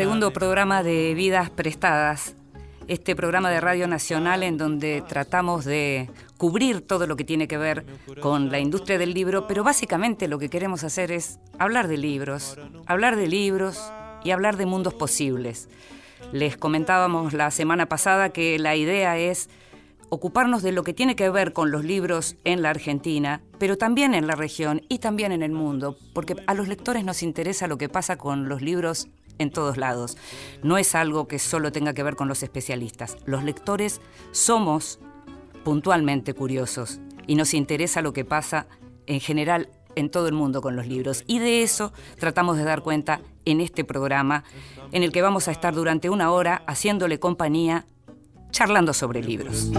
Segundo programa de Vidas Prestadas, este programa de Radio Nacional en donde tratamos de cubrir todo lo que tiene que ver con la industria del libro, pero básicamente lo que queremos hacer es hablar de libros, hablar de libros y hablar de mundos posibles. Les comentábamos la semana pasada que la idea es ocuparnos de lo que tiene que ver con los libros en la Argentina, pero también en la región y también en el mundo, porque a los lectores nos interesa lo que pasa con los libros en todos lados. No es algo que solo tenga que ver con los especialistas. Los lectores somos puntualmente curiosos y nos interesa lo que pasa en general en todo el mundo con los libros. Y de eso tratamos de dar cuenta en este programa, en el que vamos a estar durante una hora haciéndole compañía, charlando sobre libros.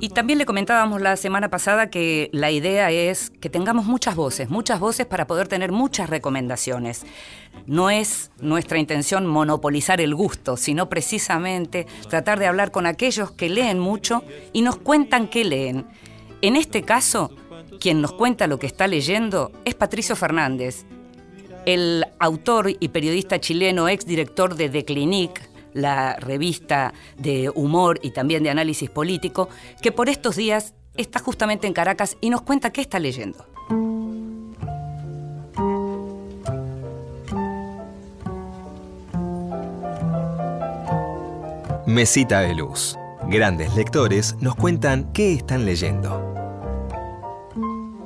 Y también le comentábamos la semana pasada que la idea es que tengamos muchas voces, muchas voces para poder tener muchas recomendaciones. No es nuestra intención monopolizar el gusto, sino precisamente tratar de hablar con aquellos que leen mucho y nos cuentan qué leen. En este caso, quien nos cuenta lo que está leyendo es Patricio Fernández, el autor y periodista chileno, exdirector de The Clinique, la revista de humor y también de análisis político, que por estos días está justamente en Caracas y nos cuenta qué está leyendo. Mesita de Luz. Grandes lectores nos cuentan qué están leyendo.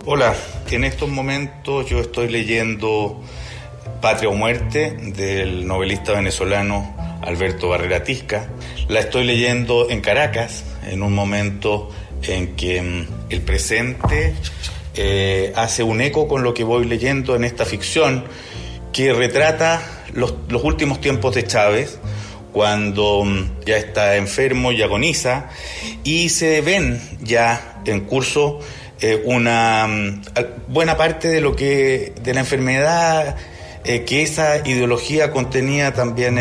Hola, en estos momentos yo estoy leyendo Patria o Muerte del novelista venezolano Alberto Barrera Tisca. La estoy leyendo en Caracas, en un momento en que mm, el presente eh, hace un eco con lo que voy leyendo en esta ficción que retrata los, últimos tiempos de Chávez, cuando mm, ya está enfermo y agoniza, y se ven ya en curso eh, una mm, buena parte de lo que de la enfermedad eh, que esa ideología contenía también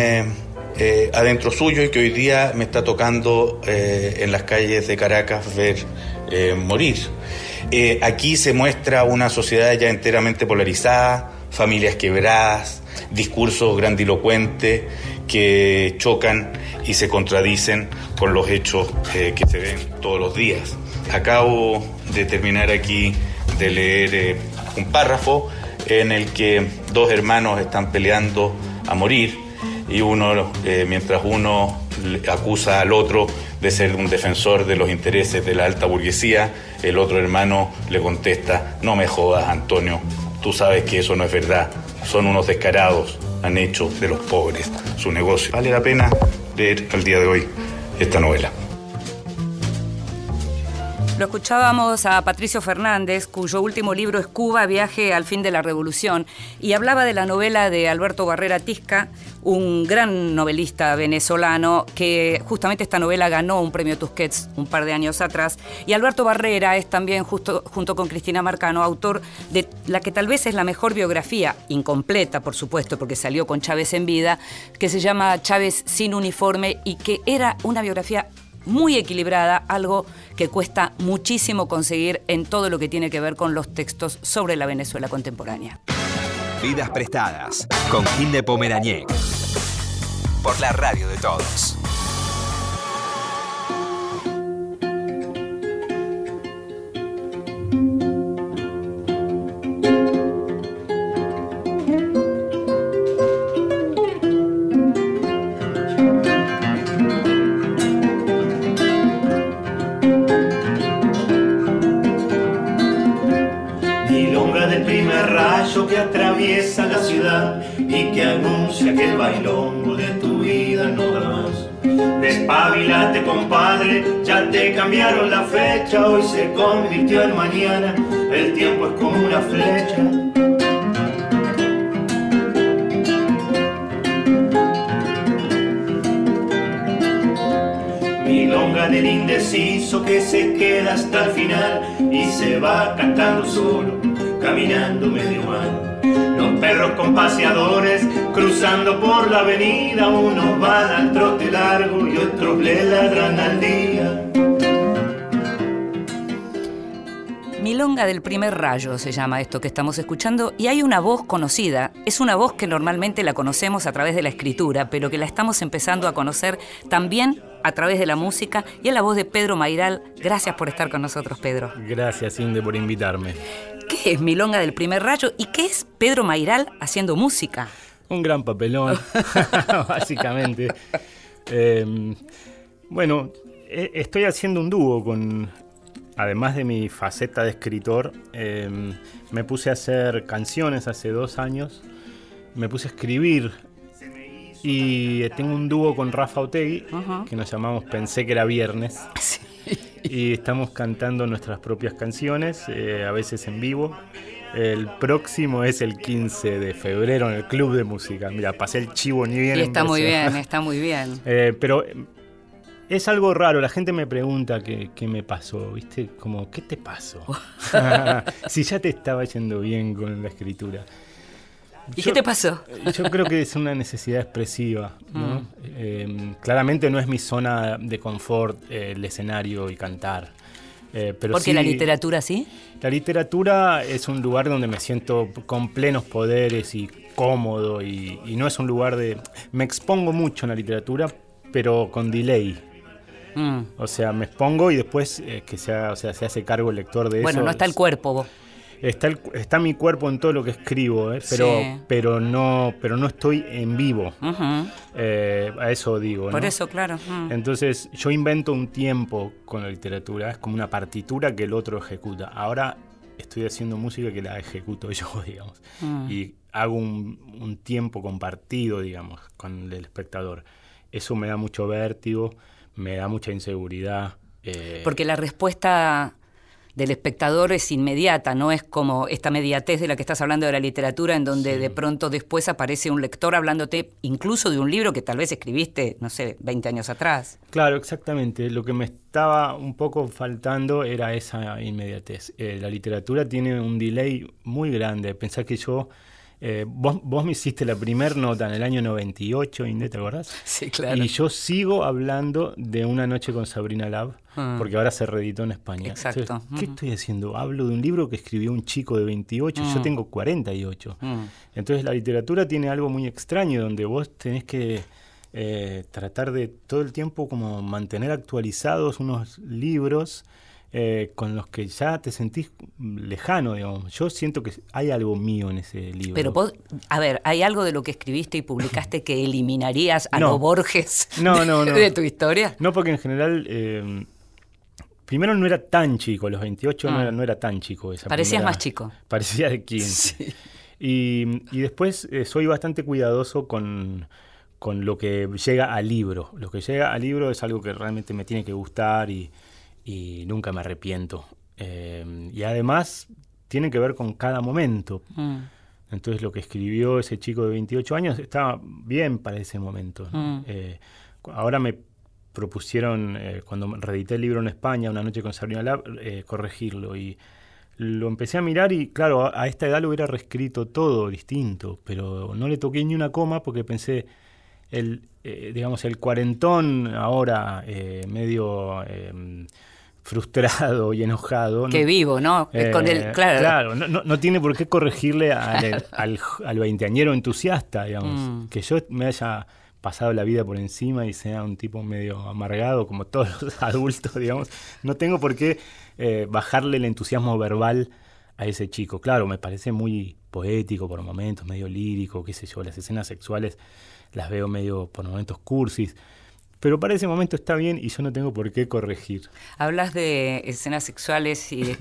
eh, adentro suyo y que hoy día me está tocando en las calles de Caracas ver morir. aquí se muestra una sociedad ya enteramente polarizada, familias quebradas, discursos grandilocuentes que chocan y se contradicen con los hechos que se ven todos los días. Acabo de terminar aquí de leer eh, un párrafo en el que dos hermanos están peleando a morir y uno, eh, mientras uno acusa al otro de ser un defensor de los intereses de la alta burguesía, el otro hermano le contesta, no me jodas Antonio, tú sabes que eso no es verdad, son unos descarados, han hecho de los pobres su negocio. Vale la pena leer al día de hoy esta novela. Lo escuchábamos a Patricio Fernández, cuyo último libro es Cuba, viaje al fin de la revolución, y hablaba de la novela de Alberto Barrera Tisca, un gran novelista venezolano, que justamente esta novela ganó un premio Tusquets un par de años atrás. Y Alberto Barrera es también, justo, junto con Cristina Marcano, autor de la que tal vez es la mejor biografía, incompleta por supuesto, porque salió con Chávez en vida, que se llama Chávez sin uniforme y que era una biografía muy equilibrada, algo que cuesta muchísimo conseguir en todo lo que tiene que ver con los textos sobre la Venezuela contemporánea. Vidas prestadas con Gil de. Por la radio de todos. Que atraviesa la ciudad y que anuncia que el bailongo de tu vida no da más. Despabilate, compadre, ya te cambiaron la fecha, hoy se convirtió en mañana, el tiempo es como una flecha. Del indeciso que se queda hasta el final y se va cantando solo caminando medio mal. Los perros con paseadores cruzando por la avenida, unos van al trote largo y otros le ladran al día. Milonga del primer rayo se llama esto que estamos escuchando y hay una voz conocida. Es una voz que normalmente la conocemos a través de la escritura, pero que la estamos empezando a conocer también a través de la música y es la voz de Pedro Mairal. Gracias por estar con nosotros, Pedro. Gracias, Inde, por invitarme. ¿Qué es Milonga del primer rayo y qué es Pedro Mairal haciendo música? Un gran papelón, básicamente. Em, bueno, e, estoy haciendo un dúo con además de mi faceta de escritor, em, me puse a hacer canciones hace dos años, me puse a escribir y tengo un dúo con Rafa Otegui que nos llamamos Pensé que era viernes. Y estamos cantando nuestras propias canciones, eh, a veces en vivo. El próximo es el 15 de febrero en el Club de Música. Mira, pasé el chivo ni bien. Y está muy bien, está muy bien. Eh, pero es algo raro, la gente me pregunta qué, me pasó, ¿viste? Como, ¿qué te pasó? si ya te estaba yendo bien con la escritura. ¿Y qué te pasó? yo creo que es una necesidad expresiva. Mm. Em, claramente no es mi zona de confort eh, el escenario y cantar. Eh, pero ¿Porque la literatura sí? La literatura es un lugar donde me siento con plenos poderes y cómodo y, y no es un lugar de... Me expongo mucho en la literatura, pero con delay. Mm. O sea, me expongo y después eh, que sea, o sea, se hace cargo el lector de eso. Bueno, no está el cuerpo vos. Está, está mi cuerpo en todo lo que escribo, eh, pero, pero, no, pero no estoy en vivo. Eh, a eso digo. Por eso, claro. Mm. Entonces, yo invento un tiempo con la literatura, es como una partitura que el otro ejecuta. Ahora estoy haciendo música que la ejecuto yo, digamos. Mm. Y hago un, un tiempo compartido, digamos, con el espectador. Eso me da mucho vértigo me da mucha inseguridad. Eh, Porque la respuesta del espectador es inmediata, no es como esta mediatez de la que estás hablando de la literatura, en donde de pronto después aparece un lector hablándote incluso de un libro que tal vez escribiste, no sé, 20 años atrás. Claro, exactamente. Lo que me estaba un poco faltando era esa inmediatez. Eh, la literatura tiene un delay muy grande. Pensar que yo eh, vos, me hiciste la primera nota en el año 98, Inde, ¿te acordás? Sí, claro. Y yo sigo hablando de Una noche con Sabrina Lab, ah. porque ahora se reeditó en España. Exacto. ¿Qué estoy haciendo? Hablo de un libro que escribió un chico de 28, y yo ah. tengo 48. Ah. Entonces la literatura tiene algo muy extraño, donde vos tenés que eh, tratar de todo el tiempo como mantener actualizados unos libros eh, con los que ya te sentís lejano, digamos. Yo siento que hay algo mío en ese libro. Pero, a ver, ¿hay algo de lo que escribiste y publicaste que eliminarías a los Borges no, no, no. de tu historia? No, porque en general... Eh, primero no era tan chico, los 28 no, ah. era, tan chico. Esa Parecías más chico. Parecía de 15. Y, y, después eh, soy bastante cuidadoso con, con lo que llega al libro. Lo que llega al libro es algo que realmente me tiene que gustar y, y nunca me arrepiento. Eh, y además tiene que ver con cada momento. Mm. Entonces lo que escribió ese chico de 28 años estaba bien para ese momento. Mm. Eh, ahora me propusieron, eh, cuando reedité el libro en España, Una noche con Sabrina Lab, corregirlo. Y lo empecé a mirar y claro, a, esta edad lo hubiera reescrito todo distinto, pero no le toqué ni una coma porque pensé, el, digamos, el cuarentón ahora medio frustrado y enojado. Que vivo, ¿no? Eh, Con el, claro, no, no, tiene por qué corregirle al, al, veinteañero entusiasta, digamos. Mm. Que yo me haya pasado la vida por encima y sea un tipo medio amargado, como todos los adultos, digamos. No tengo por qué eh, bajarle el entusiasmo verbal a ese chico. Claro, me parece muy poético por momentos, medio lírico, qué sé yo. Las escenas sexuales las veo medio por momentos cursis pero para ese momento está bien y yo no tengo por qué corregir. Hablas de escenas sexuales y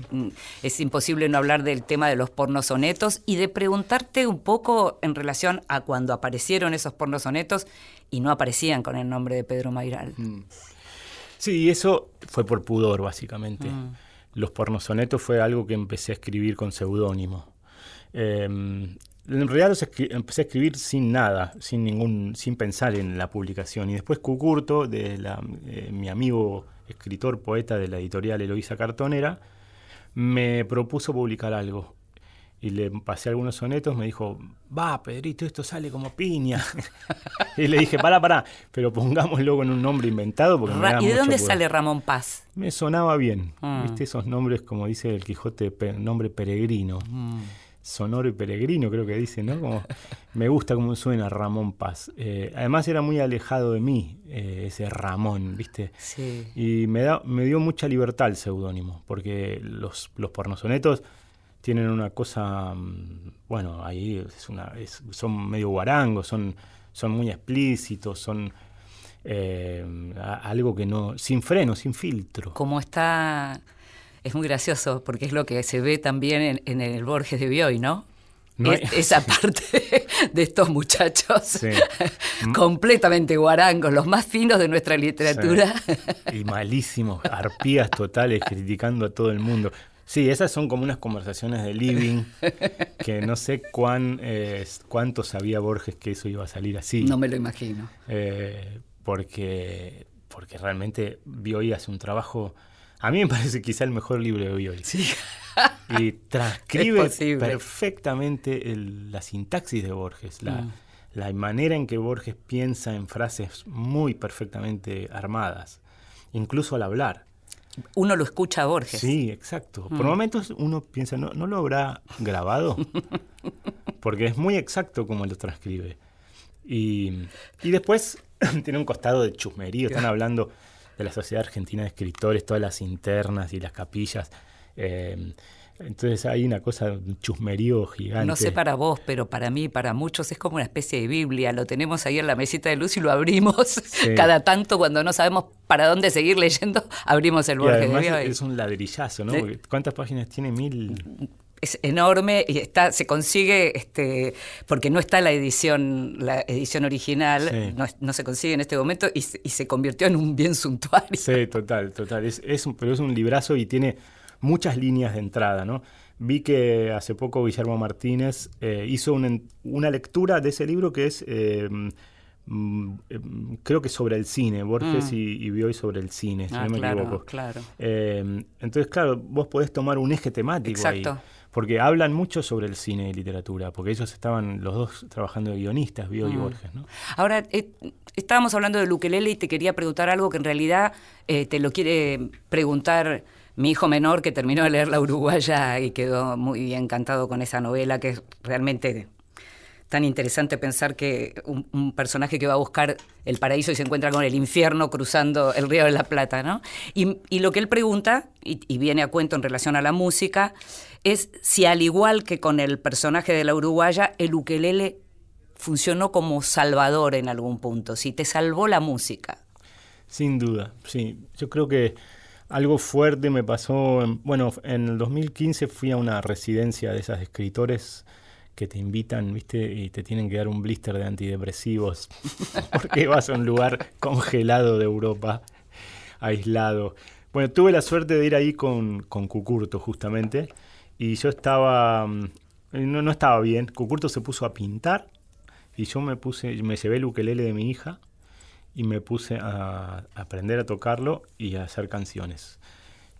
es imposible no hablar del tema de los pornosonetos y de preguntarte un poco en relación a cuando aparecieron esos pornosonetos y no aparecían con el nombre de Pedro Mairal. Mm. Sí, eso fue por pudor, básicamente. Mm. Los pornosonetos fue algo que empecé a escribir con seudónimo. Em, en realidad empecé a escribir sin nada, sin ningún, sin pensar en la publicación. Y después Cucurto, de eh, mi amigo escritor, poeta de la editorial Eloísa Cartonera, me propuso publicar algo. y le pasé algunos sonetos, me dijo, va, Pedrito, esto sale como piña. y le dije, pará, pará, pero pongámoslo con un nombre inventado. Porque ¿Y de dónde sale Ramón Paz? Me sonaba bien, mm. ¿viste? Esos nombres, como dice el Quijote, nombre peregrino. Mm. Sonoro y peregrino, creo que dice, ¿no? Como, me gusta cómo suena Ramón Paz. Eh, además era muy alejado de mí, eh, ese Ramón, ¿viste? Sí. Y me, da, me dio mucha libertad el seudónimo, porque los, los pornosonetos tienen una cosa, mm, bueno, ahí es una, son medio guarangos, son, son muy explícitos, son eh, algo que no, sin freno, sin filtro. Como está, es muy gracioso, porque es lo que se ve también en, el Borges de Bioy, ¿no? esa parte de estos muchachos completamente guarangos, los más finos de nuestra literatura. Y malísimos, arpías totales, criticando a todo el mundo. Sí, esas son como unas conversaciones de living que no sé cuán, eh, cuánto sabía Borges que eso iba a salir así. No me lo imagino. Eh, porque, porque realmente Bioy hace un trabajo... A mí me parece quizá el mejor libro de Bioy. Sí. Y transcribe perfectamente la sintaxis de Borges, la, mm. la manera en que Borges piensa en frases muy perfectamente armadas, incluso al hablar uno lo escucha a Borges. Sí, exacto. Por mm. momentos uno piensa, ¿no, ¿no lo habrá grabado? Porque es muy exacto como lo transcribe. Y, después tiene un costado de chusmerío. Están hablando de la Sociedad Argentina de Escritores, todas las internas y las capillas. Eh, entonces hay una cosa, un chusmerío gigante. No sé para vos, pero para mí, para muchos, es como una especie de Biblia. Lo tenemos ahí en la mesita de luz y lo abrimos cada tanto cuando no sabemos para dónde seguir leyendo, abrimos el Borges de Es un ladrillazo, ¿no? ¿Cuántas páginas tiene? Mil es enorme y está se consigue este porque no está la edición la edición original no, se consigue en este momento y, se convirtió en un bien suntuario sí total total es, es un, pero es un librazo y tiene muchas líneas de entrada, ¿no? Vi que hace poco Guillermo Martínez eh, hizo una, lectura de ese libro que es, eh, mm, creo que sobre el cine, Borges mm. y, Bioy sobre el cine, si ah, no me equivoco. Claro. Eh, entonces, claro, vos podés tomar un eje temático Exacto. ahí. Porque hablan mucho sobre el cine y literatura, porque ellos estaban los dos trabajando de guionistas, Bioy y mm. Borges. ¿no? Ahora, estábamos hablando de Luquelele y te quería preguntar algo que en realidad te lo quiere preguntar mi hijo menor, que terminó de leer La Uruguaya y quedó muy encantado con esa novela, que es realmente tan interesante pensar que un, personaje que va a buscar el paraíso y se encuentra con el infierno cruzando el río de la Plata, ¿no? Y, lo que él pregunta, y, viene a cuento en relación a la música, es si al igual que con el personaje de la uruguaya, el ukelele funcionó como salvador en algún punto, si te salvó la música. Sin duda, sí. Yo creo que algo fuerte me pasó, bueno, en el 2015 fui a una residencia de esas escritores que te invitan, ¿viste? Y te tienen que dar un blister de antidepresivos porque vas a un lugar congelado de Europa, aislado. Bueno, tuve la suerte de ir ahí con, con Cucurto justamente y yo estaba, mm, no, no estaba bien. Cucurto se puso a pintar y yo me puse, me llevé el ukelele de mi hija y me puse a, aprender a tocarlo y a hacer canciones.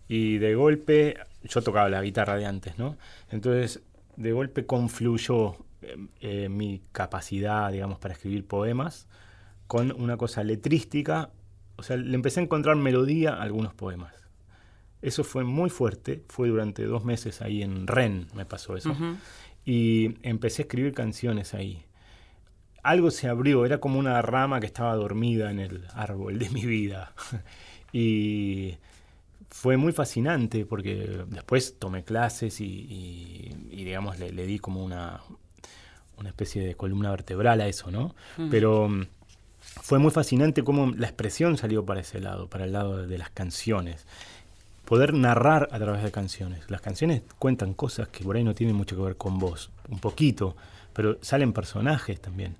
Y de golpe, yo tocaba la guitarra de antes, ¿no? Entonces, de golpe confluyó eh, eh, mi capacidad, digamos, para escribir poemas con una cosa letrística. O sea, le empecé a encontrar melodía a algunos poemas. Eso fue muy fuerte, fue durante dos meses ahí en Ren, me pasó eso. Y empecé a escribir canciones ahí algo se abrió, era como una rama que estaba dormida en el árbol de mi vida. y fue muy fascinante porque después tomé clases y, digamos, le, di como una, una especie de columna vertebral a eso, ¿no? Pero mm, fue muy fascinante cómo la expresión salió para ese lado, para el lado de las canciones. Poder narrar a través de canciones. Las canciones cuentan cosas que por ahí no tienen mucho que ver con vos, un poquito, pero salen personajes también.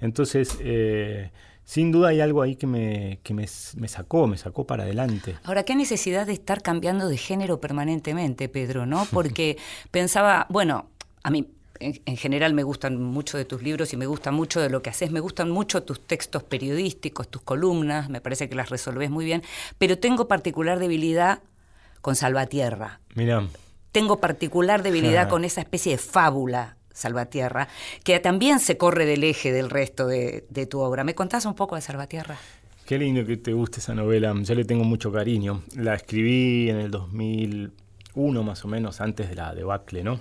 Entonces, eh, sin duda hay algo ahí que, me, que me, sacó, me sacó para adelante. Ahora, qué necesidad de estar cambiando de género permanentemente, Pedro, ¿no? Porque pensaba, bueno, a mí en, general me gustan mucho de tus libros y me gusta mucho de lo que haces, me gustan mucho tus textos periodísticos, tus columnas, me parece que las resolves muy bien, pero tengo particular debilidad con Salvatierra. Mira. tengo particular debilidad con esa especie de fábula Salvatierra, que también se corre del eje del resto de, tu obra. ¿Me contás un poco de Salvatierra? Qué lindo que te guste esa novela, yo le tengo mucho cariño. La escribí en el 2001 más o menos, antes de la debacle, ¿no?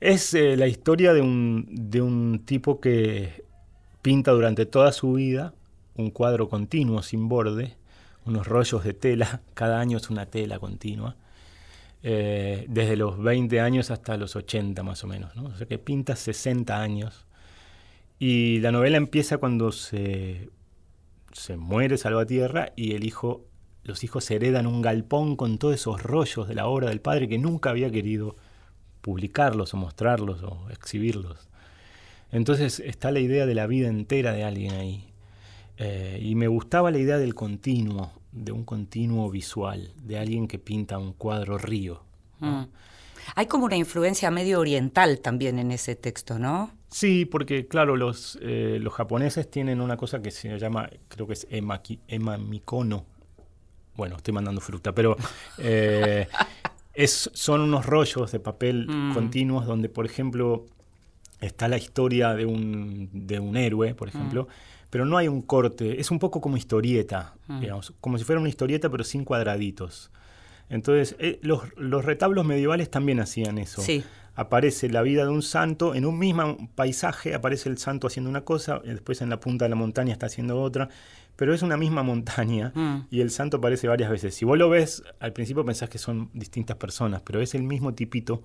Es eh, la historia de un, de un tipo que pinta durante toda su vida un cuadro continuo, sin borde, unos rollos de tela, cada año es una tela continua, eh, desde los 20 años hasta los 80 más o menos, ¿no? o sea que pinta 60 años. Y la novela empieza cuando se, se muere Salvatierra y el hijo, los hijos heredan un galpón con todos esos rollos de la obra del padre que nunca había querido publicarlos o mostrarlos o exhibirlos. Entonces está la idea de la vida entera de alguien ahí. Eh, y me gustaba la idea del continuo, de un continuo visual, de alguien que pinta un cuadro río. Mm. Hay como una influencia medio oriental también en ese texto, ¿no? Sí, porque claro, los, eh, los japoneses tienen una cosa que se llama, creo que es emaki, emamikono. Bueno, estoy mandando fruta, pero eh, es, son unos rollos de papel mm. continuos donde, por ejemplo, está la historia de un, de un héroe, por ejemplo, mm pero no hay un corte, es un poco como historieta, ah. digamos, como si fuera una historieta pero sin cuadraditos. Entonces, eh, los, retablos medievales también hacían eso. Sí. Aparece la vida de un santo, en un mismo paisaje aparece el santo haciendo una cosa, y después en la punta de la montaña está haciendo otra, pero es una misma montaña mm. y el santo aparece varias veces. Si vos lo ves, al principio pensás que son distintas personas, pero es el mismo tipito.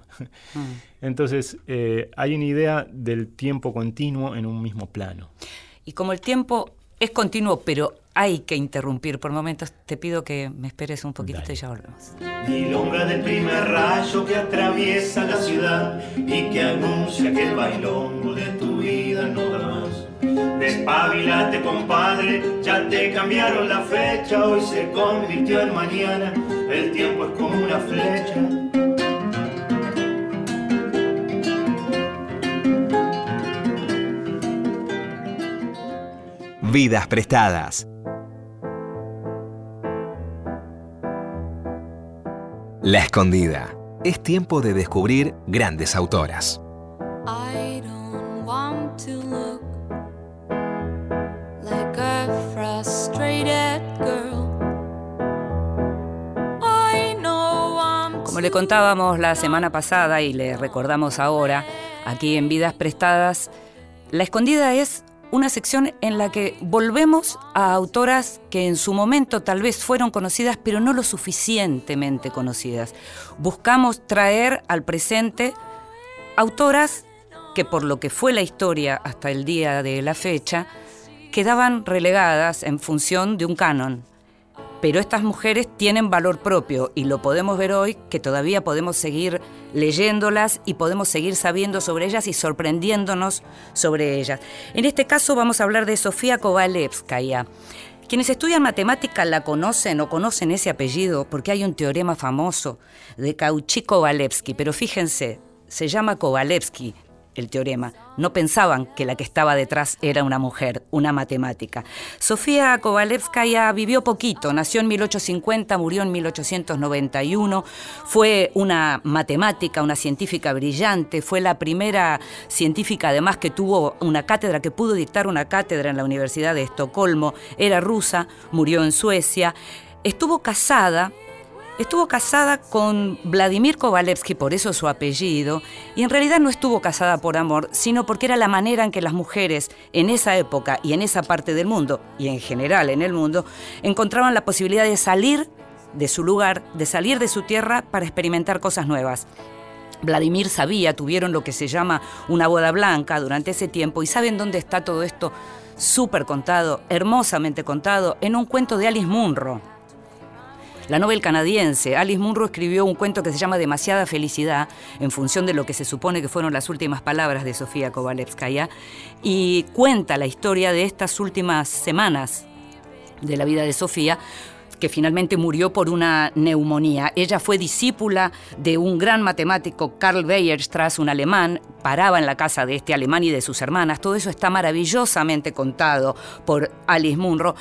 Mm. Entonces, eh, hay una idea del tiempo continuo en un mismo plano. Y como el tiempo es continuo, pero hay que interrumpir por momentos, te pido que me esperes un poquitito y ya volvemos. Milonga del primer rayo que atraviesa la ciudad y que anuncia que el bailongo de tu vida no da más. Despabilate, compadre, ya te cambiaron la fecha, hoy se convirtió en mañana, el tiempo es como una flecha Vidas prestadas. La escondida. Es tiempo de descubrir grandes autoras. Como le contábamos la semana pasada y le recordamos ahora, aquí en Vidas Prestadas, La Escondida es una sección en la que volvemos a autoras que en su momento tal vez fueron conocidas, pero no lo suficientemente conocidas. Buscamos traer al presente autoras que por lo que fue la historia hasta el día de la fecha, quedaban relegadas en función de un canon. Pero estas mujeres tienen valor propio y lo podemos ver hoy que todavía podemos seguir leyéndolas y podemos seguir sabiendo sobre ellas y sorprendiéndonos sobre ellas. En este caso vamos a hablar de Sofía Kovalevskaya. Quienes estudian matemática la conocen o conocen ese apellido porque hay un teorema famoso de Cauchy-Kovalevsky, pero fíjense, se llama Kovalevsky, el teorema. No pensaban que la que estaba detrás era una mujer, una matemática. Sofía Kovalevskaya vivió poquito, nació en 1850, murió en 1891, fue una matemática, una científica brillante, fue la primera científica además que tuvo una cátedra, que pudo dictar una cátedra en la Universidad de Estocolmo, era rusa, murió en Suecia, estuvo casada Estuvo casada con Vladimir Kovalevsky, por eso su apellido, y en realidad no estuvo casada por amor, sino porque era la manera en que las mujeres en esa época y en esa parte del mundo, y en general en el mundo, encontraban la posibilidad de salir de su lugar, de salir de su tierra para experimentar cosas nuevas. Vladimir sabía, tuvieron lo que se llama una boda blanca durante ese tiempo, y ¿saben dónde está todo esto? Súper contado, hermosamente contado, en un cuento de Alice Munro la Nobel canadiense Alice Munro escribió un cuento que se llama Demasiada felicidad, en función de lo que se supone que fueron las últimas palabras de Sofía Kovalevskaya, y cuenta la historia de estas últimas semanas de la vida de Sofía, que finalmente murió por una neumonía. Ella fue discípula de un gran matemático, Karl Weierstrass, un alemán, paraba en la casa de este alemán y de sus hermanas. Todo eso está maravillosamente contado por Alice Munro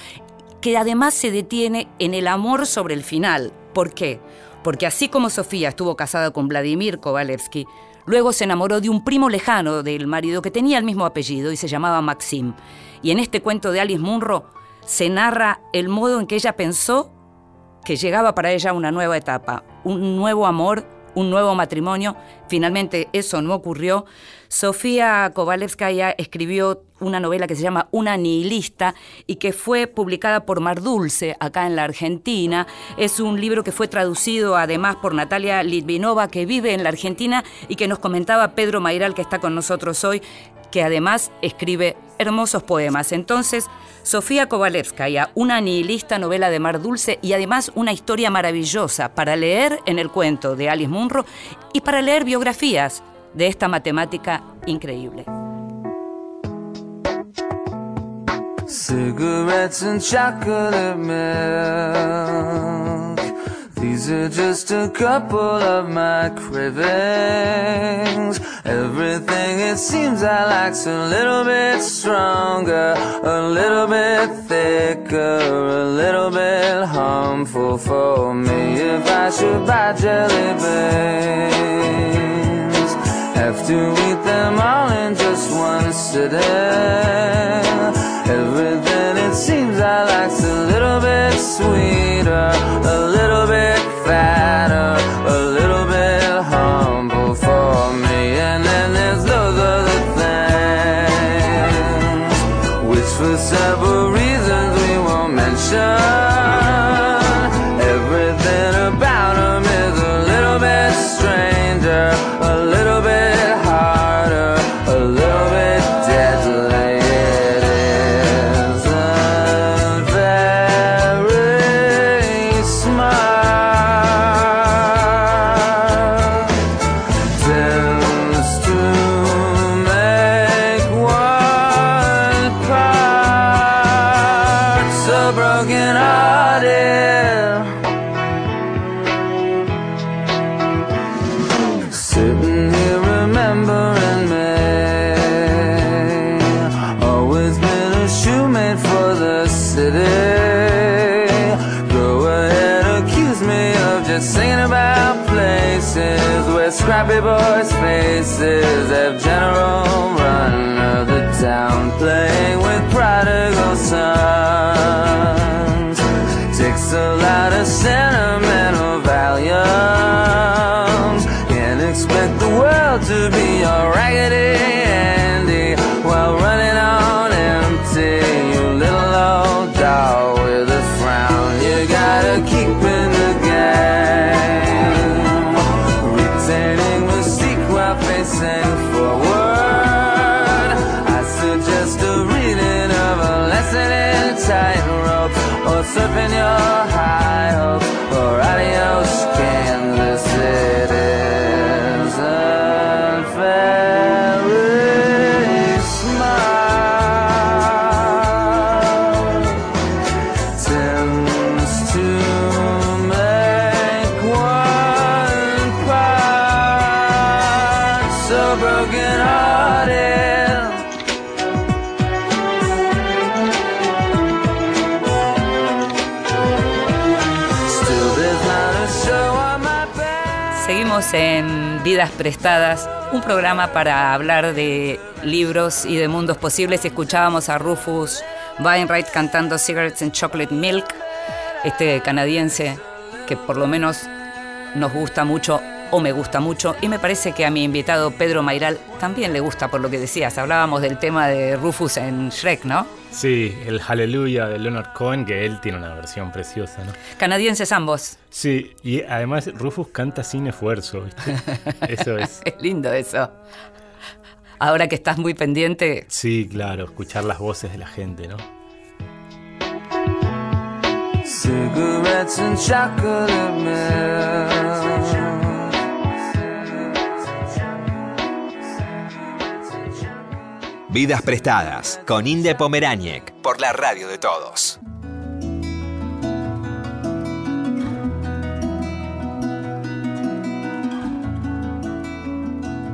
que además se detiene en el amor sobre el final, ¿Por qué? Porque así como Sofía estuvo casada con Vladimir Kovalevsky, luego se enamoró de un primo lejano del marido que tenía el mismo apellido y se llamaba Maxim. Y en este cuento de Alice Munro se narra el modo en que ella pensó que llegaba para ella una nueva etapa, un nuevo amor un nuevo matrimonio. Finalmente eso no ocurrió. Sofía Kovalevskaya escribió una novela que se llama Una nihilista y que fue publicada por Mar Dulce acá en la Argentina. Es un libro que fue traducido además por Natalia Litvinova que vive en la Argentina y que nos comentaba Pedro Mairal que está con nosotros hoy que además escribe hermosos poemas. Entonces, Sofía Kovalevskaya, una nihilista novela de Mar Dulce y además una historia maravillosa para leer en el cuento de Alice Munro y para leer biografías de esta matemática increíble. These are just a couple of my cravings. Everything it seems I like's a little bit stronger, a little bit thicker, a little bit harmful for me. If I should buy jelly beans, have to eat them all in just one sitting. Everything it seems I like's a little bit sweeter, a little fast. Of en Vidas Prestadas, un programa para hablar de libros y de mundos posibles. Escuchábamos a Rufus Wainwright cantando Cigarettes and Chocolate Milk, este canadiense que por lo menos nos gusta mucho o me gusta mucho. Y me parece que a mi invitado Pedro Mairal también le gusta por lo que decías. Hablábamos del tema de Rufus en Shrek, ¿no? Sí, el Hallelujah de Leonard Cohen, que él tiene una versión preciosa, ¿no? Canadienses ambos. Sí, y además Rufus canta sin esfuerzo, ¿viste? Eso es. Es lindo eso. Ahora que estás muy pendiente, Sí, claro, escuchar las voces de la gente, ¿no? Cigarettes and chocolate milk. Vidas Prestadas con Inde Pomeráñez por la radio de todos.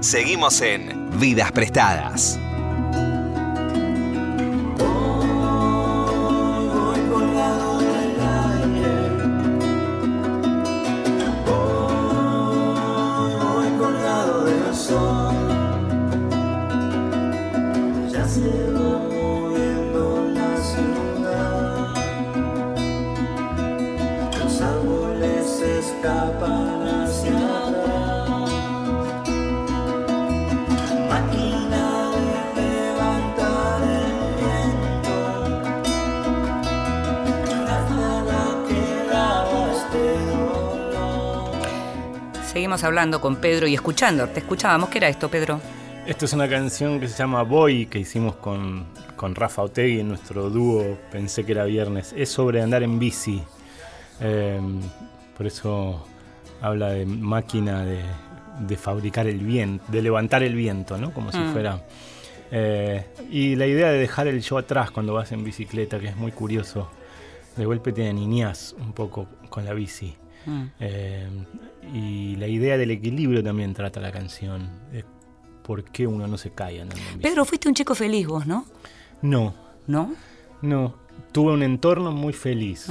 Seguimos en Vidas Prestadas. Seguimos hablando con Pedro y escuchando. Te escuchábamos. ¿Qué era esto, Pedro? Esto es una canción que se llama Boy, que hicimos con, con Rafa Otegui en nuestro dúo Pensé que era viernes. Es sobre andar en bici. Eh, por eso habla de máquina de, de fabricar el viento, de levantar el viento, ¿no? Como si Mm. fuera. eh, y la idea de dejar el yo atrás cuando vas en bicicleta, que es muy curioso. De golpe te aniñás un poco con la bici. Mm. Eh, y la idea del equilibrio también trata la canción. de ¿Por qué uno no se cae andando en bici? Pedro, fuiste un chico feliz vos, ¿no? No, ¿No? no. Tuve un entorno muy feliz.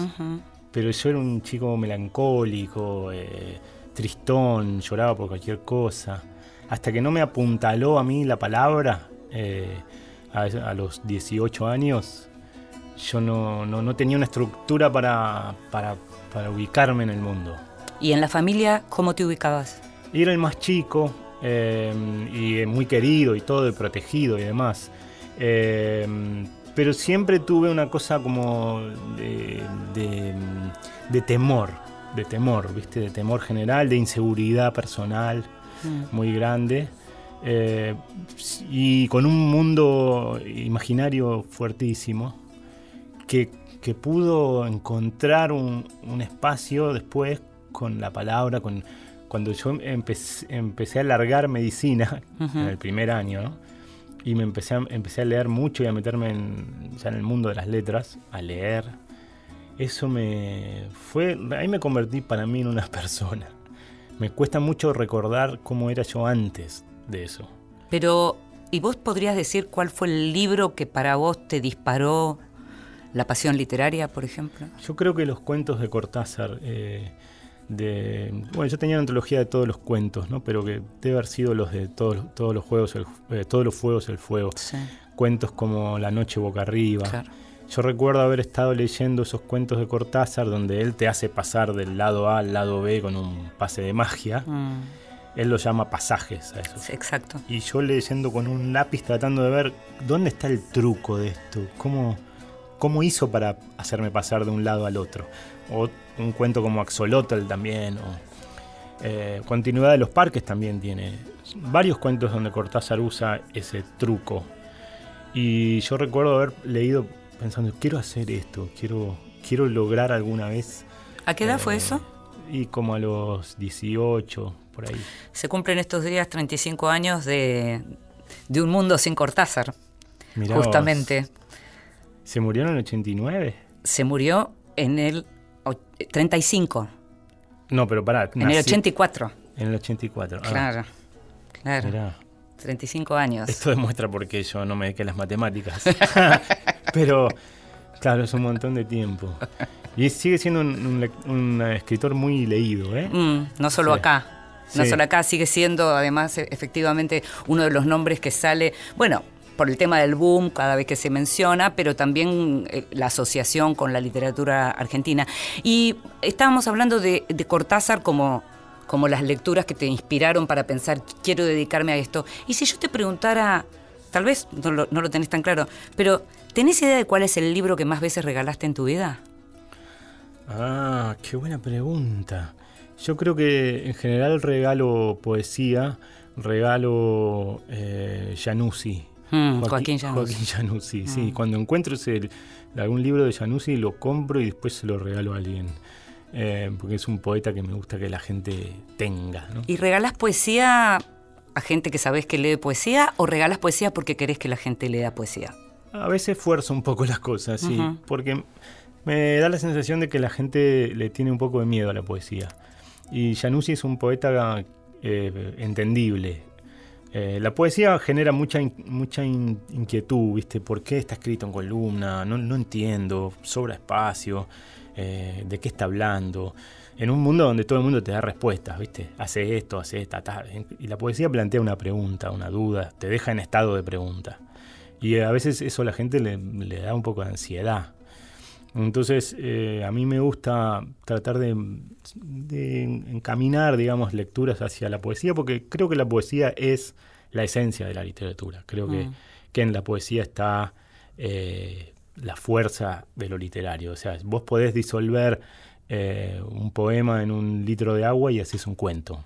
Pero yo era un chico melancólico, eh, tristón, lloraba por cualquier cosa. Hasta que no me apuntaló a mí la palabra eh, a, a los 18 años, yo no, no- no tenía una estructura para, para- para ubicarme en el mundo. ¿Y en la familia cómo te ubicabas? Era el más chico eh, y eh, muy querido y todo, y protegido y demás. Eh, pero siempre tuve una cosa como de, de- de temor, de temor, ¿viste? De temor general, de inseguridad personal Mm. muy grande. eh, y con un mundo imaginario fuertísimo que, que pudo encontrar un, un espacio después con la palabra, con, cuando yo empecé, empecé a largar medicina en el primer año, ¿no? y me empecé a, empecé a leer mucho y a meterme en, ya en el mundo de las letras, a leer, eso me fue, ahí me convertí para mí en una persona. Me cuesta mucho recordar cómo era yo antes de eso. Pero, ¿y vos podrías decir cuál fue el libro que para vos te disparó la pasión literaria, por ejemplo? Yo creo que los cuentos de Cortázar, eh, de, bueno, yo tenía una antología de todos los cuentos, ¿no? Pero que debe haber sido los de todos, todos los juegos, el, eh, todos los fuegos, el fuego. Sí, Cuentos como La noche boca arriba. claro. Yo recuerdo haber estado leyendo esos cuentos de Cortázar donde él te hace pasar del lado A al lado B con un pase de magia. Mm, Él lo llama pasajes a eso. sí, exacto. Y yo leyendo con un lápiz tratando de ver dónde está el truco de esto, cómo, cómo hizo para hacerme pasar de un lado al otro. O un cuento como Axolotl también, o eh, Continuidad de los Parques también tiene varios cuentos donde Cortázar usa ese truco. Y yo recuerdo haber leído pensando, quiero hacer esto, quiero, quiero lograr alguna vez. ¿A qué edad eh, fue eso? Y como a los 18, por ahí. Se cumplen estos días 35 años de, de Un Mundo sin Cortázar, Mirá vos. ¿Se murió en el 89? Se murió en el och- 35, No, pero pará. en el nací 84. En el 84. Ah, Claro, claro. mirá. 35 años. Esto demuestra por qué yo no me dediqué a las matemáticas. pero, claro, es un montón de tiempo. Y sigue siendo un, un lec- un escritor muy leído, ¿eh? Mm, no solo Sí. acá. No Sí. solo acá, sigue siendo además e- efectivamente uno de los nombres que sale, bueno, por el tema del boom cada vez que se menciona, pero también eh, la asociación con la literatura argentina. Y estábamos hablando de, Cortázar como, como las lecturas que te inspiraron para pensar, quiero dedicarme a esto. Y si yo te preguntara, tal vez no lo, tenés tan claro, pero ¿tenés idea de cuál es el libro que más veces regalaste en tu vida? Ah, qué buena pregunta. Yo creo que en general regalo poesía, regalo eh. Mm, Joaquín Januzzi. Sí. Cuando encuentro ese- algún libro de Januzzi lo compro y después se lo regalo a alguien. Eh, porque es un poeta que me gusta que la gente tenga. ¿no? ¿Y regalas poesía a gente que sabes que lee poesía o regalas poesía porque querés que la gente lea poesía? A veces fuerzo un poco las cosas, sí, porque me da la sensación de que la gente le tiene un poco de miedo a la poesía. Y Januzzi es un poeta eh, entendible. Eh, la poesía genera mucha, in- mucha in- inquietud, ¿viste? ¿Por qué está escrito en columna? No, no entiendo, sobra espacio, eh, ¿de qué está hablando? En un mundo donde todo el mundo te da respuestas, ¿viste? Hace esto, hace esta, ta. Y la poesía plantea una pregunta, una duda, te deja en estado de pregunta. Y a veces eso a la gente le, le da un poco de ansiedad. Entonces, eh, a mí me gusta tratar de, de encaminar, digamos, lecturas hacia la poesía, porque creo que la poesía es la esencia de la literatura. Creo que, Mm. que en la poesía está eh, la fuerza de lo literario. O sea, vos podés disolver eh, un poema en un litro de agua y haces un cuento.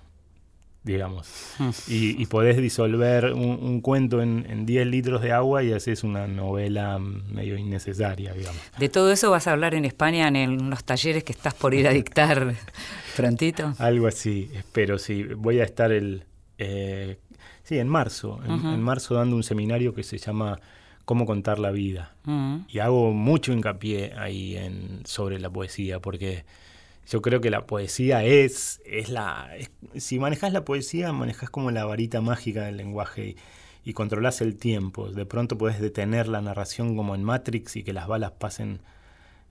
Digamos. Y, y podés disolver un, un cuento en, en 10 litros de agua y haces una novela medio innecesaria, digamos. De todo eso vas a hablar en España en el- los talleres que estás por ir a dictar prontito. Algo así, espero, sí. Voy a estar el... eh, sí, en marzo. En, en marzo dando un seminario que se llama Cómo contar la vida. Mm. Y hago mucho hincapié ahí en, sobre la poesía, porque yo creo que la poesía es, es la... es- si manejas la poesía, manejas como la varita mágica del lenguaje y, y controlas el tiempo. De pronto puedes detener la narración como en Matrix y que las balas pasen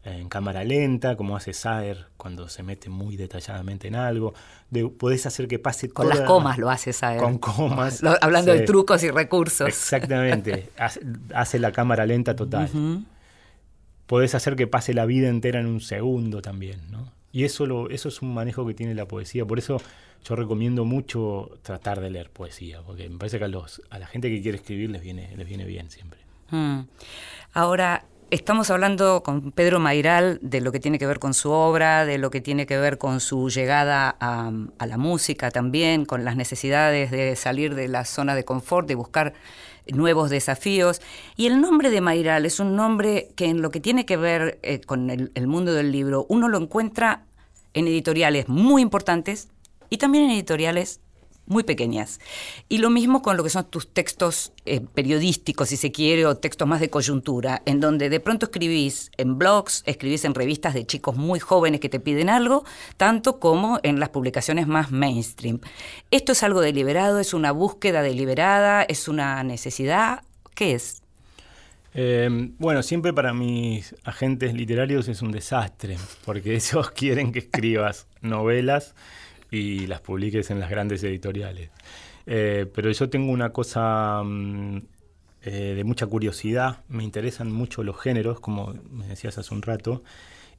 en cámara lenta, como hace Saer cuando se mete muy detalladamente en algo. De, podés hacer que pase Con toda- las comas lo haces, ¿sabes? Con comas. Lo- hablando de trucos y recursos. Exactamente. hace, hace la cámara lenta total. Podés hacer que pase la vida entera en un segundo también, ¿no? Y eso, lo, eso es un manejo que tiene la poesía. Por eso yo recomiendo mucho tratar de leer poesía, porque me parece que a, los, a la gente que quiere escribir les viene, les viene bien siempre. Mm. Ahora, estamos hablando con Pedro Mairal de lo que tiene que ver con su obra, de lo que tiene que ver con su llegada a, a la música también, con las necesidades de salir de la zona de confort, de buscar nuevos desafíos. Y el nombre de Mairal es un nombre que en lo que tiene que ver eh, con el mundo del libro, uno lo encuentra en editoriales muy importantes y también en editoriales muy pequeñas. Y lo mismo con lo que son tus textos eh, periodísticos, si se quiere, o textos más de coyuntura, en donde de pronto escribís en blogs, escribís en revistas de chicos muy jóvenes que te piden algo, tanto como en las publicaciones más mainstream. ¿Esto es algo deliberado? ¿Es una búsqueda deliberada? ¿Es una necesidad? ¿Qué es? Eh, bueno, siempre para mis agentes literarios es un desastre, porque ellos quieren que escribas novelas y las publiques en las grandes editoriales. Eh, pero yo tengo una cosa mm, eh, de mucha curiosidad, me interesan mucho los géneros, como me decías hace un rato,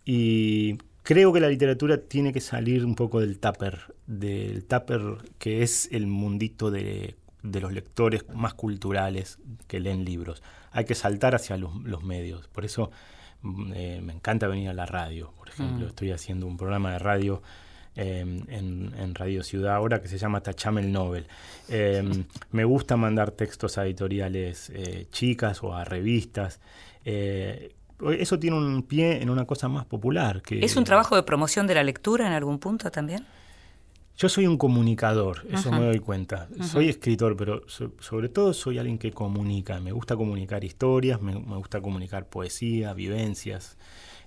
y creo que la literatura tiene que salir un poco del tupper, del tupper que es el mundito de, de los lectores más culturales que leen libros. Hay que saltar hacia los, los medios. Por eso mm, eh, me encanta venir a la radio, por ejemplo. Estoy haciendo un programa de radio eh, en, en Radio Ciudad ahora que se llama Tachame el Nobel. Eh, me gusta mandar textos a editoriales eh, chicas o a revistas. Eh, eso tiene un pie en una cosa más popular. Que, ¿Es un trabajo de promoción de la lectura en algún punto también? Yo soy un comunicador, eso me doy cuenta. Soy escritor, pero so- sobre todo soy alguien que comunica. Me gusta comunicar historias, me, me gusta comunicar poesía, vivencias,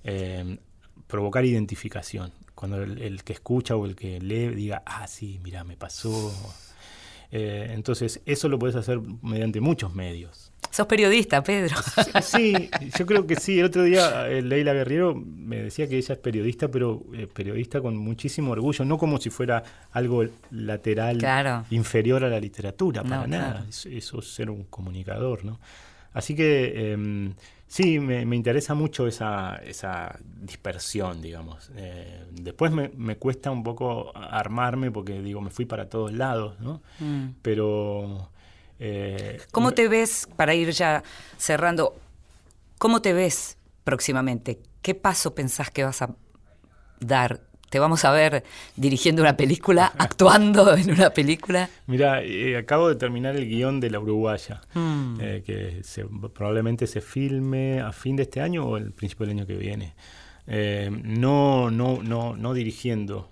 eh, provocar identificación. Cuando el, el que escucha o el que lee diga, ah, sí, mira, me pasó. Eh, entonces, eso lo puedes hacer mediante muchos medios. Sos periodista, Pedro. Sí, yo creo que sí. El otro día eh, Leila Guerriero me decía que ella es periodista, pero eh, periodista con muchísimo orgullo, no como si fuera algo lateral Claro. inferior a la literatura, para No, nada. claro. Eso es ser un comunicador, ¿no? Así que em, sí, me, me interesa mucho esa, esa dispersión, digamos. Eh, después me, me cuesta un poco armarme porque digo, me fui para todos lados, ¿no? Mm. Pero... eh, ¿Cómo te ves, para ir ya cerrando, cómo te ves próximamente? ¿Qué paso pensás que vas a dar? ¿Te vamos a ver dirigiendo una película, actuando en una película? Mira, eh, acabo de terminar el guion de La Uruguaya, Mm. eh, que se- probablemente se filme a fin de este año o al principio del año que viene. Eh, no, no, no, no dirigiendo,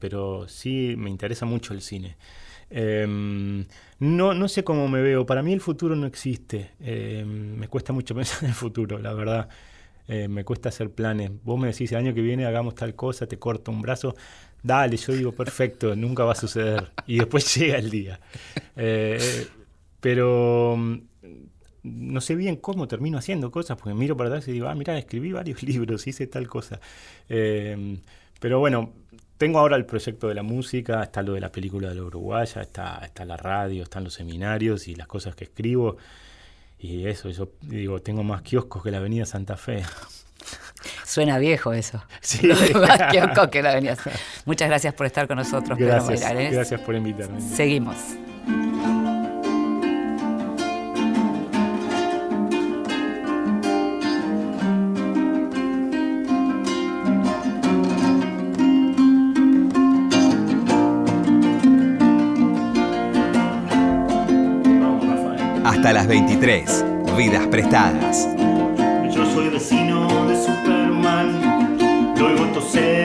pero sí me interesa mucho el cine. Eh, no, no sé cómo me veo. Para mí el futuro no existe. Eh, me cuesta mucho pensar en el futuro, la verdad. Eh, me cuesta hacer planes. Vos me decís el año que viene hagamos tal cosa, te corto un brazo. Dale, yo digo perfecto, nunca va a suceder. Y después llega el día. Eh, pero mm, no sé bien cómo termino haciendo cosas, porque miro para atrás y digo, ah, mira, escribí varios libros, hice tal cosa. Eh, pero bueno, tengo ahora el proyecto de la música, está lo de la película de la Uruguaya, está, está la radio, están los seminarios y las cosas que escribo. Y eso, yo digo, tengo más kioscos que la Avenida Santa Fe. Suena viejo eso. Sí. Lo demás que la venías. Muchas gracias por estar con nosotros, Pedro Gracias, Moirares. gracias por invitarme. Seguimos. Hasta las 23. Vidas prestadas. Yo soy vecino de Superman, lo oigo toser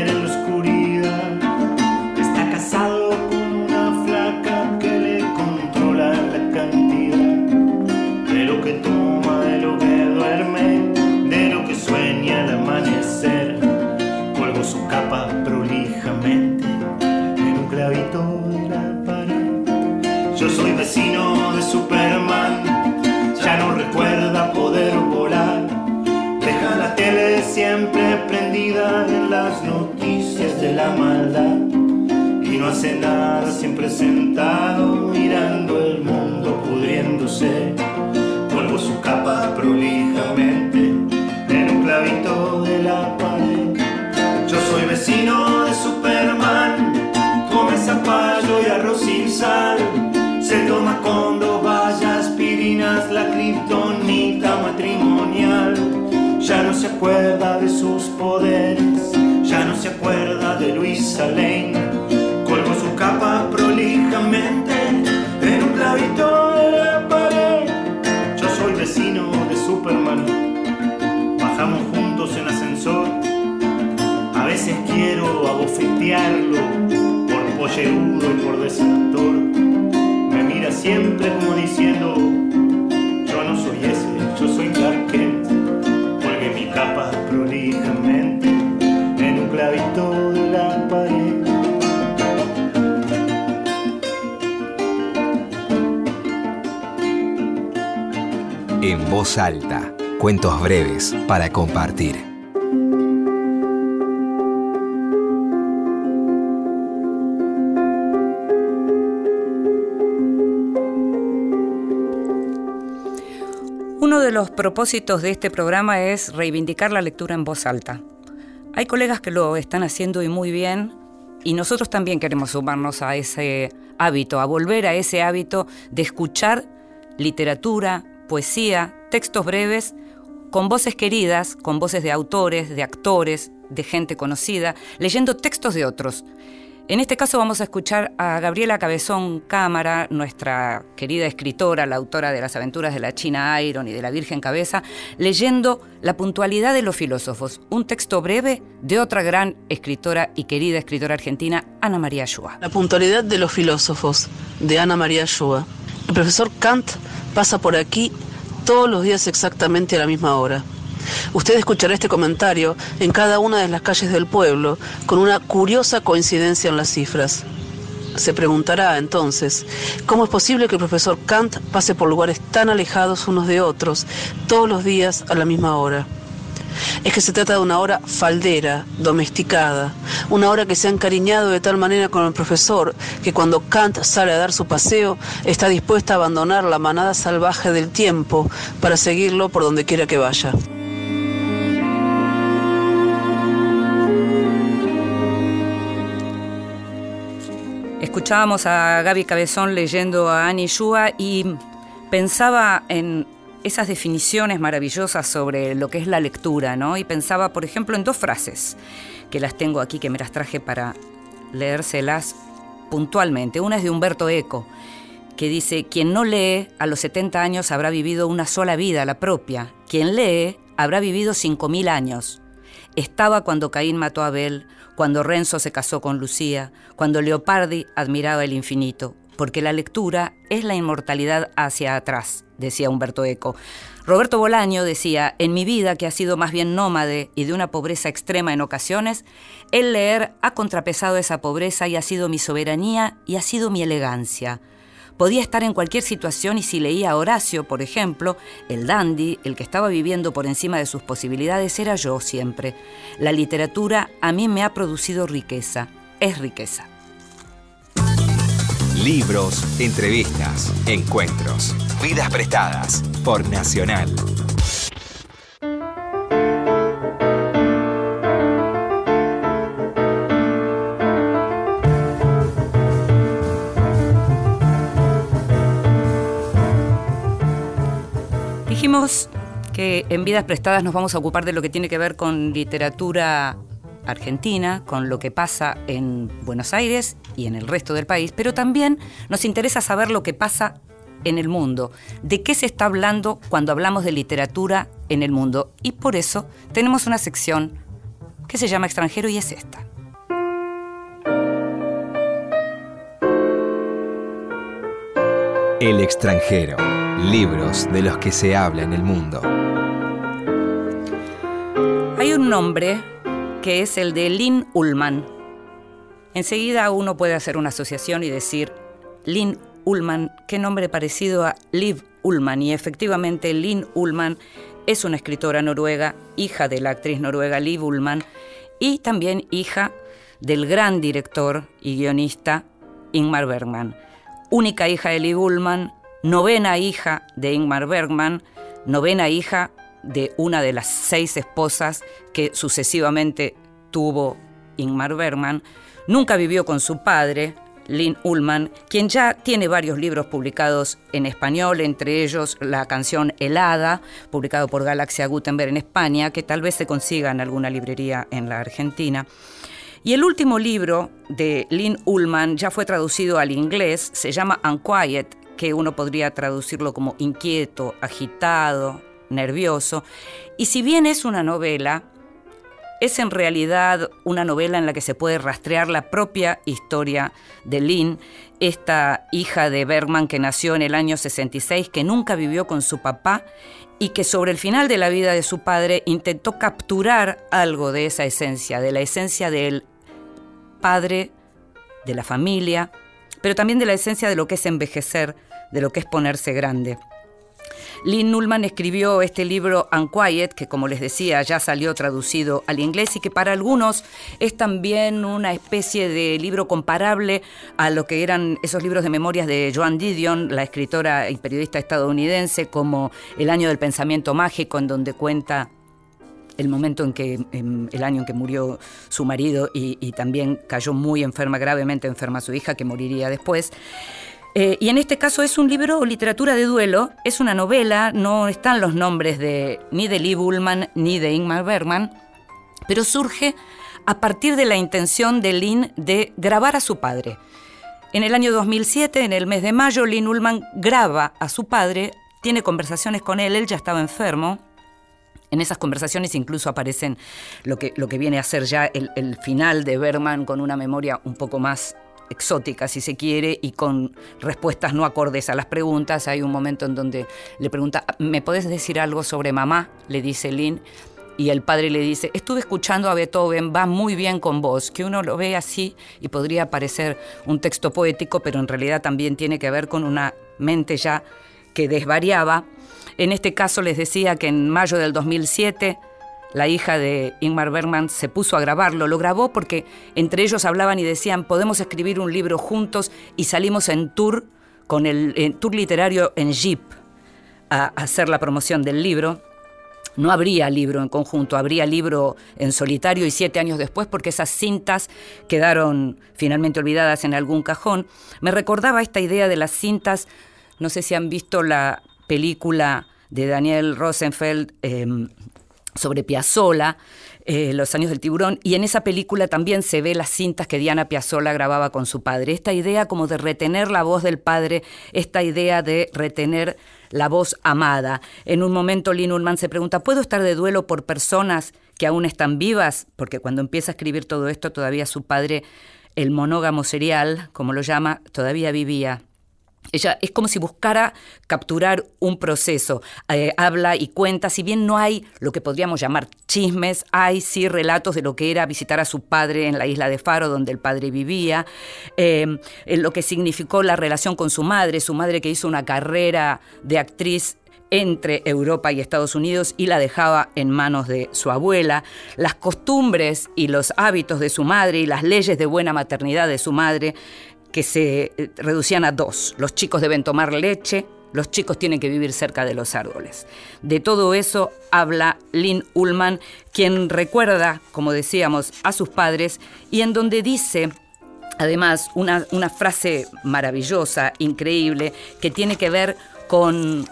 Y no hace nada, siempre sentado mirando el mundo pudriéndose. Vuelvo su capa prolijamente en un clavito de la pared. Yo soy vecino de Superman, come zapallo y arroz sin sal. Se toma con dos vallas aspirinas la kriptonita matrimonial. Ya no se acuerda de sus Lane. Colgo su capa prolijamente en un clavito de la pared. Yo soy vecino de Superman, bajamos juntos en ascensor. A veces quiero abofetearlo por pollerudo y por desertor. Me mira siempre como voz alta. Cuentos breves para compartir. Uno de los propósitos de este programa es reivindicar la lectura en voz alta. Hay colegas que lo están haciendo y muy bien, y nosotros también queremos sumarnos a ese hábito, a volver a ese hábito de escuchar literatura, poesía, textos breves, con voces queridas, con voces de autores, de actores, de gente conocida, leyendo textos de otros. En este caso vamos a escuchar a Gabriela Cabezón Cámara, nuestra querida escritora, la autora de las aventuras de la China Iron y de la Virgen Cabeza, leyendo La puntualidad de los filósofos, un texto breve de otra gran escritora y querida escritora argentina, Ana María Shua. La puntualidad de los filósofos, de Ana María Shua. El profesor Kant pasa por aquí todos los días exactamente a la misma hora. Usted escuchará este comentario en cada una de las calles del pueblo, con una curiosa coincidencia en las cifras. Se preguntará entonces, ¿cómo es posible que el profesor Kant pase por lugares tan alejados unos de otros todos los días a la misma hora? Es que se trata de una hora faldera, domesticada, una hora que se ha encariñado de tal manera con el profesor que cuando Kant sale a dar su paseo está dispuesta a abandonar la manada salvaje del tiempo para seguirlo por donde quiera que vaya. Escuchábamos a Gaby Cabezón leyendo a Annie Shua y pensaba en esas definiciones maravillosas sobre lo que es la lectura, ¿no? Y pensaba, por ejemplo, en dos frases que las tengo aquí, que me las traje para leérselas puntualmente. Una es de Humberto Eco, que dice, quien no lee a los 70 años habrá vivido una sola vida, la propia. Quien lee habrá vivido 5.000 años. Estaba cuando Caín mató a Abel, cuando Renzo se casó con Lucía, cuando Leopardi admiraba el infinito, porque la lectura es la inmortalidad hacia atrás, decía Humberto Eco. Roberto Bolaño decía, en mi vida, que ha sido más bien nómade y de una pobreza extrema en ocasiones, el leer ha contrapesado esa pobreza y ha sido mi soberanía y ha sido mi elegancia. Podía estar en cualquier situación y si leía a Horacio, por ejemplo, el dandy, el que estaba viviendo por encima de sus posibilidades, era yo siempre. La literatura a mí me ha producido riqueza, es riqueza. Libros, entrevistas, encuentros, vidas prestadas por Nacional. Dijimos que en Vidas Prestadas nos vamos a ocupar de lo que tiene que ver con literatura argentina, con lo que pasa en Buenos Aires y en el resto del país, pero también nos interesa saber lo que pasa en el mundo. ¿De qué se está hablando cuando hablamos de literatura en el mundo? Y por eso tenemos una sección que se llama extranjero y es esta. El extranjero. Libros de los que se habla en el mundo. Hay un nombre que es el de Lynn Ullman. Enseguida uno puede hacer una asociación y decir, Lynn Ullman, qué nombre parecido a Liv Ullman. Y efectivamente Lynn Ullman es una escritora noruega, hija de la actriz noruega Liv Ullman y también hija del gran director y guionista Ingmar Bergman única hija de Lee Ullman, novena hija de Ingmar Bergman, novena hija de una de las seis esposas que sucesivamente tuvo Ingmar Bergman. Nunca vivió con su padre, Lynn Ullman, quien ya tiene varios libros publicados en español, entre ellos la canción Helada, publicado por Galaxia Gutenberg en España, que tal vez se consiga en alguna librería en la Argentina. Y el último libro de Lynn Ullman ya fue traducido al inglés, se llama Unquiet, que uno podría traducirlo como inquieto, agitado, nervioso. Y si bien es una novela, es en realidad una novela en la que se puede rastrear la propia historia de Lynn, esta hija de Bergman que nació en el año 66, que nunca vivió con su papá y que sobre el final de la vida de su padre intentó capturar algo de esa esencia, de la esencia del padre, de la familia, pero también de la esencia de lo que es envejecer, de lo que es ponerse grande. Lynn Nullman escribió este libro Unquiet, que como les decía ya salió traducido al inglés y que para algunos es también una especie de libro comparable a lo que eran esos libros de memorias de Joan Didion, la escritora y periodista estadounidense, como El año del pensamiento mágico, en donde cuenta el momento en que, el año en que murió su marido y, también cayó muy enferma, gravemente enferma su hija, que moriría después. Eh, y en este caso es un libro literatura de duelo, es una novela, no están los nombres de, ni de Lee Bullman ni de Ingmar Bergman, pero surge a partir de la intención de Lynn de grabar a su padre. En el año 2007, en el mes de mayo, Lynn Ullman graba a su padre, tiene conversaciones con él, él ya estaba enfermo, en esas conversaciones incluso aparecen lo que, lo que viene a ser ya el, final de Berman con una memoria un poco más exótica, si se quiere, y con respuestas no acordes a las preguntas. Hay un momento en donde le pregunta, ¿me podés decir algo sobre mamá? Le dice Lynn. Y el padre le dice, estuve escuchando a Beethoven, va muy bien con vos, que uno lo ve así y podría parecer un texto poético, pero en realidad también tiene que ver con una mente ya que desvariaba en este caso les decía que en mayo del 2007 la hija de Ingmar Bergman se puso a grabarlo. Lo grabó porque entre ellos hablaban y decían, podemos escribir un libro juntos y salimos en tour con el tour literario en Jeep a, hacer la promoción del libro. No habría libro en conjunto, habría libro en solitario y siete años después porque esas cintas quedaron finalmente olvidadas en algún cajón. Me recordaba esta idea de las cintas, no sé si han visto la película de Daniel Rosenfeld em, sobre Piazzolla, eh, Los años del tiburón, y en esa película también se ve las cintas que Diana Piazzolla grababa con su padre. Esta idea como de retener la voz del padre, esta idea de retener la voz amada. En un momento Lynn Ullman se pregunta, ¿puedo estar de duelo por personas que aún están vivas? Porque cuando empieza a escribir todo esto, todavía su padre, el monógamo serial, como lo llama, todavía vivía. Ella es como si buscara capturar un proceso. Eh, habla y cuenta, si bien no hay lo que podríamos llamar chismes, hay sí relatos de lo que era visitar a su padre en la isla de Faro, donde el padre vivía, eh, lo que significó la relación con su madre, su madre que hizo una carrera de actriz entre Europa y Estados Unidos y la dejaba en manos de su abuela, las costumbres y los hábitos de su madre y las leyes de buena maternidad de su madre, que se eh, reducían a dos. Los chicos deben tomar leche, los chicos tienen que vivir cerca de los árboles. De todo eso habla Lynn Ullman, quien recuerda, como decíamos, a sus padres y en donde dice, además, una, una frase maravillosa, increíble, que tiene que ver con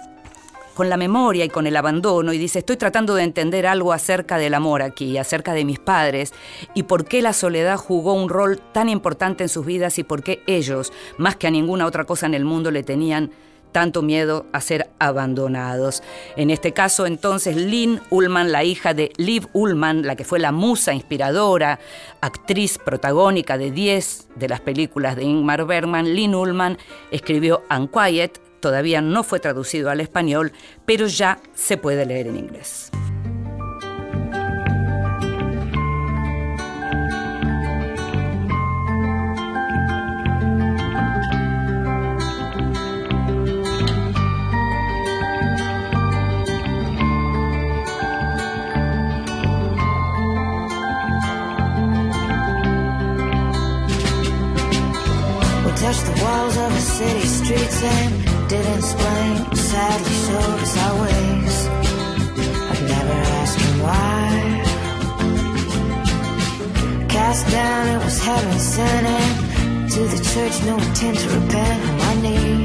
con la memoria y con el abandono y dice, estoy tratando de entender algo acerca del amor aquí, acerca de mis padres y por qué la soledad jugó un rol tan importante en sus vidas y por qué ellos, más que a ninguna otra cosa en el mundo, le tenían tanto miedo a ser abandonados. En este caso, entonces, Lynn Ullman, la hija de Liv Ullman, la que fue la musa inspiradora, actriz protagónica de 10 de las películas de Ingmar Bergman, Lynn Ullman escribió Unquiet, todavía no fue traducido al español, pero ya se puede leer en inglés. Didn't explain. Sadly showed us our ways. I've never asked him why. Cast down, it was heaven sent in. To the church, no intent to repent on my knees.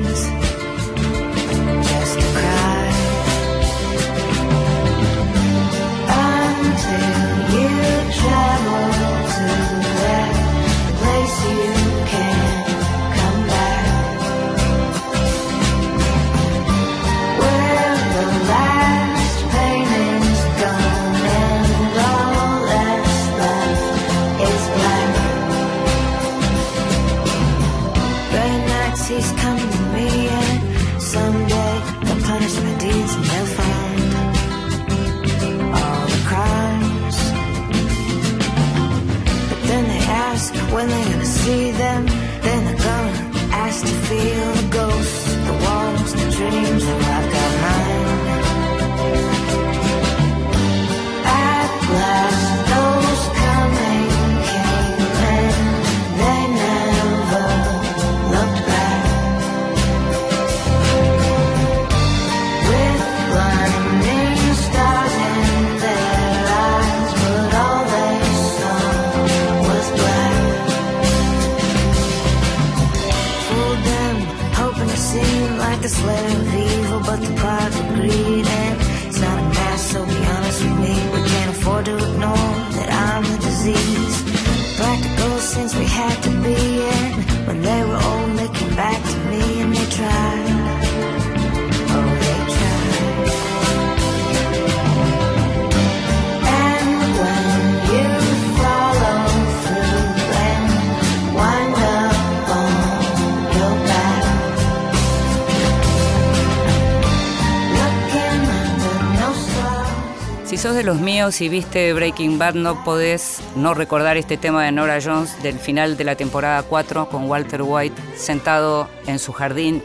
Los míos y viste Breaking Bad, no podés no recordar este tema de Nora Jones del final de la temporada 4 con Walter White sentado en su jardín,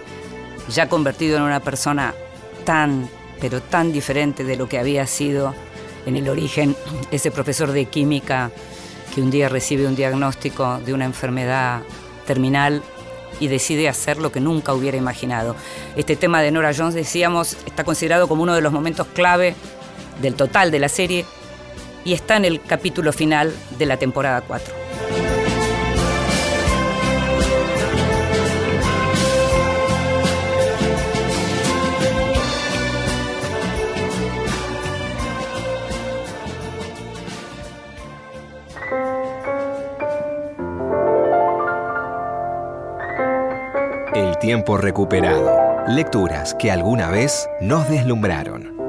ya convertido en una persona tan, pero tan diferente de lo que había sido en el origen ese profesor de química que un día recibe un diagnóstico de una enfermedad terminal y decide hacer lo que nunca hubiera imaginado. Este tema de Nora Jones, decíamos, está considerado como uno de los momentos clave del total de la serie y está en el capítulo final de la temporada 4. El tiempo recuperado. Lecturas que alguna vez nos deslumbraron.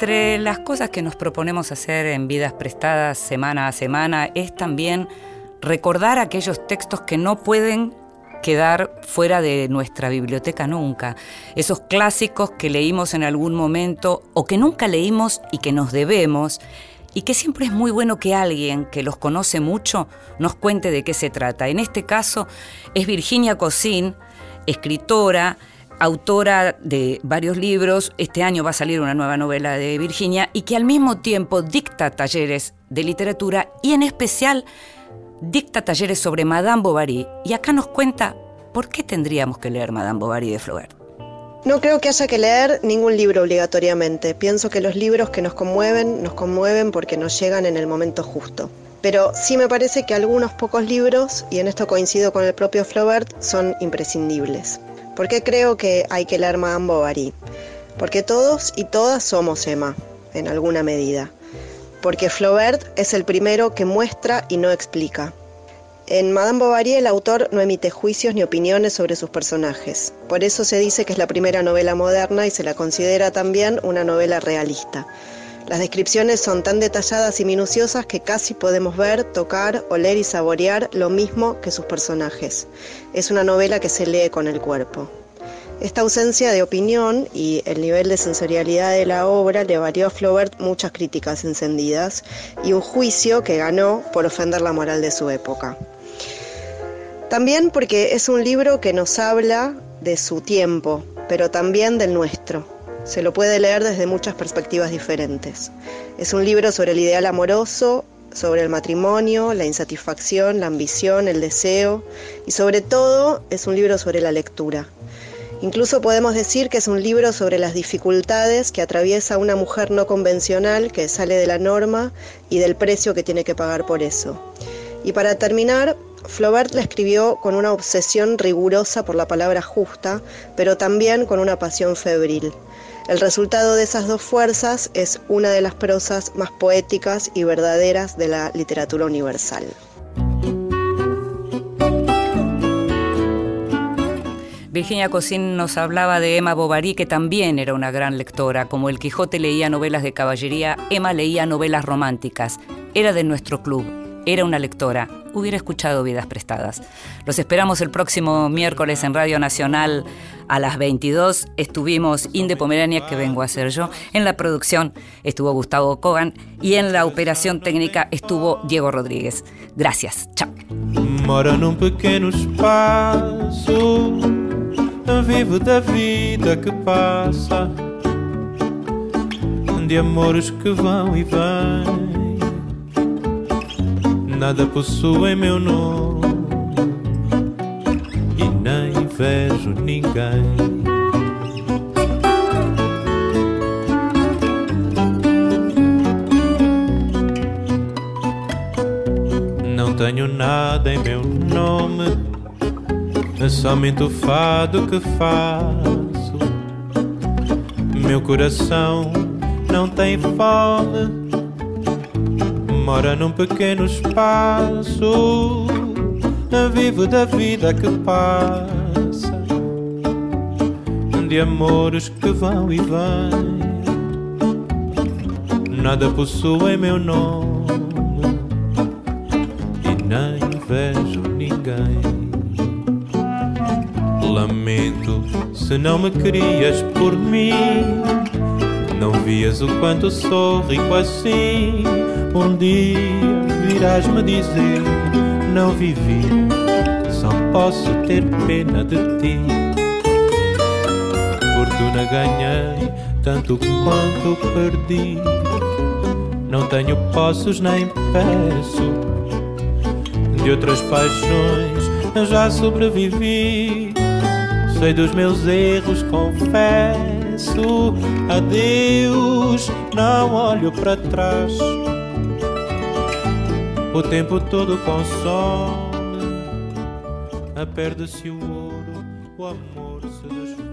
Entre las cosas que nos proponemos hacer en vidas prestadas semana a semana es también recordar aquellos textos que no pueden quedar fuera de nuestra biblioteca nunca. Esos clásicos que leímos en algún momento o que nunca leímos y que nos debemos y que siempre es muy bueno que alguien que los conoce mucho nos cuente de qué se trata. En este caso es Virginia Cosín, escritora, autora de varios libros. Este año va a salir una nueva novela de Virginia y que al mismo tiempo dicta talleres de literatura y en especial dicta talleres sobre Madame Bovary. Y acá nos cuenta por qué tendríamos que leer Madame Bovary de Flaubert. No creo que haya que leer ningún libro obligatoriamente. Pienso que los libros que nos conmueven, nos conmueven porque nos llegan en el momento justo. Pero sí me parece que algunos pocos libros, y en esto coincido con el propio Flaubert, son imprescindibles. ¿Por qué creo que hay que leer Madame Bovary? Porque todos y todas somos Emma, en alguna medida. Porque Flaubert es el primero que muestra y no explica. En Madame Bovary el autor no emite juicios ni opiniones sobre sus personajes. Por eso se dice que es la primera novela moderna y se la considera también una novela realista. Las descripciones son tan detalladas y minuciosas que casi podemos ver, tocar, oler y saborear lo mismo que sus personajes. Es una novela que se lee con el cuerpo. Esta ausencia de opinión y el nivel de sensorialidad de la obra le valió a Flaubert muchas críticas encendidas y un juicio que ganó por ofender la moral de su época. También porque es un libro que nos habla de su tiempo, pero también del nuestro. Se lo puede leer desde muchas perspectivas diferentes. Es un libro sobre el ideal amoroso, sobre el matrimonio, la insatisfacción, la ambición, el deseo y sobre todo es un libro sobre la lectura. Incluso podemos decir que es un libro sobre las dificultades que atraviesa una mujer no convencional que sale de la norma y del precio que tiene que pagar por eso. Y para terminar, Flaubert la escribió con una obsesión rigurosa por la palabra justa, pero también con una pasión febril. El resultado de esas dos fuerzas es una de las prosas más poéticas y verdaderas de la literatura universal. Virginia Cosín nos hablaba de Emma Bovary, que también era una gran lectora. Como el Quijote leía novelas de caballería, Emma leía novelas románticas. Era de nuestro club, era una lectora, hubiera escuchado Vidas Prestadas. Los esperamos el próximo miércoles en Radio Nacional a las 22. Estuvimos Inde Pomerania, que vengo a ser yo. En la producción estuvo Gustavo Kogan y en la operación técnica estuvo Diego Rodríguez. Gracias. Chao. Vivo da vida que passa, de amores que vão e vêm. Nada possui meu nome e nem vejo ninguém. Não tenho nada em meu nome, é somente o fado que faço. Meu coração não tem fome mora num pequeno espaço, vivo da vida que passa, de amores que vão e vêm. Nada possui meu nome e nem vejo ninguém. Lamento se não me querias por mim. Não vias o quanto sou rico assim um dia virás-me dizer: Não vivi, só posso ter pena de ti. Fortuna ganhei, tanto quanto perdi. Não tenho posses nem peço. De outras paixões já sobrevivi. Sei dos meus erros, confesso. Adeus, não olho para trás o tempo todo consome, perde-se o ouro, o amor se desfaz.